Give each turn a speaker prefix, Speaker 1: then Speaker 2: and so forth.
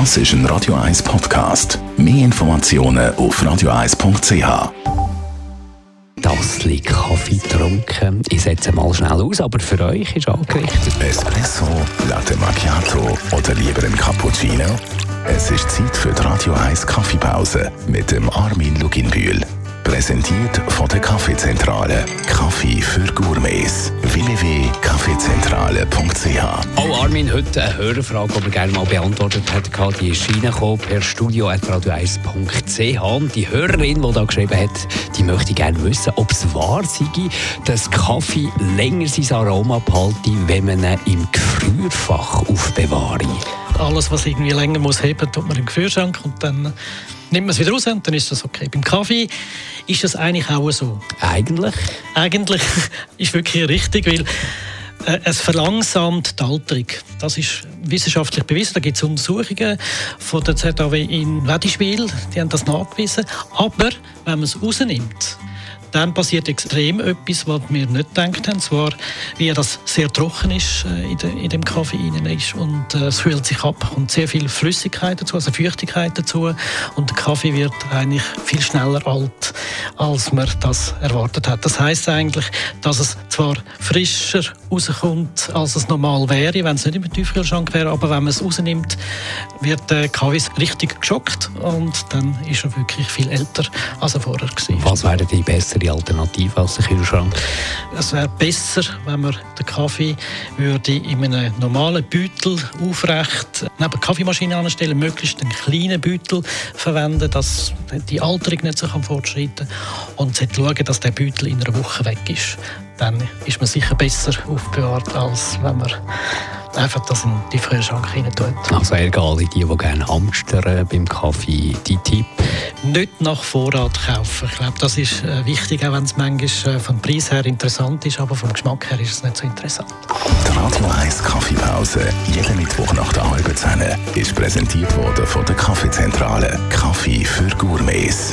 Speaker 1: Das ist ein Radio 1 Podcast. Mehr Informationen auf radio1.ch.
Speaker 2: Tassli Kaffee getrunken. Ich setze mal schnell aus, aber für euch ist angerichtet.
Speaker 1: Espresso, Latte Macchiato oder lieber ein Cappuccino? Es ist Zeit für die Radio 1 Kaffeepause mit dem Armin Luginbühl. Präsentiert von der Kaffeezentrale. Kaffee für Gourmets. www.kaffeezentrale.ch
Speaker 2: Oh Armin, heute eine Hörerfrage, die wir gerne mal beantwortet hat. Die ist reingekommen per studio.radio1.ch. Und die Hörerin, die da geschrieben hat, die möchte gerne wissen, ob es wahr sei, dass Kaffee länger sein Aroma behalte, wenn man ihn im Gefrierfach aufbewahrt.
Speaker 3: Alles, was irgendwie länger muss heben, tut man im Gefrierschrank und dann nimmt man es wieder raus und dann ist das okay. Beim Kaffee ist das eigentlich auch so.
Speaker 2: Eigentlich?
Speaker 3: Eigentlich ist wirklich richtig, weil es verlangsamt die Alterung. Das ist wissenschaftlich bewiesen. Da gibt es Untersuchungen von der ZAW in Wedischwil, die haben das nachgewiesen. Aber wenn man es rausnimmt, dann passiert extrem etwas, was wir nicht gedacht haben. Zwar, wie das sehr trocken ist äh, in, de, in, dem Kaffee innen ist und äh, es kühlt sich ab und sehr viel Flüssigkeit dazu, also Feuchtigkeit dazu und der Kaffee wird eigentlich viel schneller alt, als man das erwartet hat. Das heißt eigentlich, dass es zwar frischer rauskommt, als es normal wäre, wenn es nicht im Tiefkühlschrank wäre, aber wenn man es rausnimmt, wird der Kaffee richtig geschockt und dann ist er wirklich viel älter, als er vorher war.
Speaker 2: Was wäre die bessere Alternative als der Kühlschrank?
Speaker 3: Es wäre besser, wenn man den Kaffee würde in einem normalen Beutel aufrecht neben der Kaffeemaschine anstellen, möglichst einen kleinen Beutel verwenden, dass die Alterung nicht so fortschreiten kann und schauen, dass der Beutel in einer Woche weg ist. Dann ist man sicher besser aufbewahrt, als wenn man einfach das in die Kühlschrank rein tut.
Speaker 2: Also egal, die, die gerne hamstern beim Kaffee, die Tipp?
Speaker 3: Nicht nach Vorrat kaufen. Ich glaube, das ist äh, wichtig, auch wenn es manchmal äh, vom Preis her interessant ist, aber vom Geschmack her ist es nicht so interessant.
Speaker 1: Die Radio 1 Kaffeepause, jeden Mittwoch nach der halben Zehn, ist präsentiert worden von der Kaffeezentrale. Kaffee für Gourmets.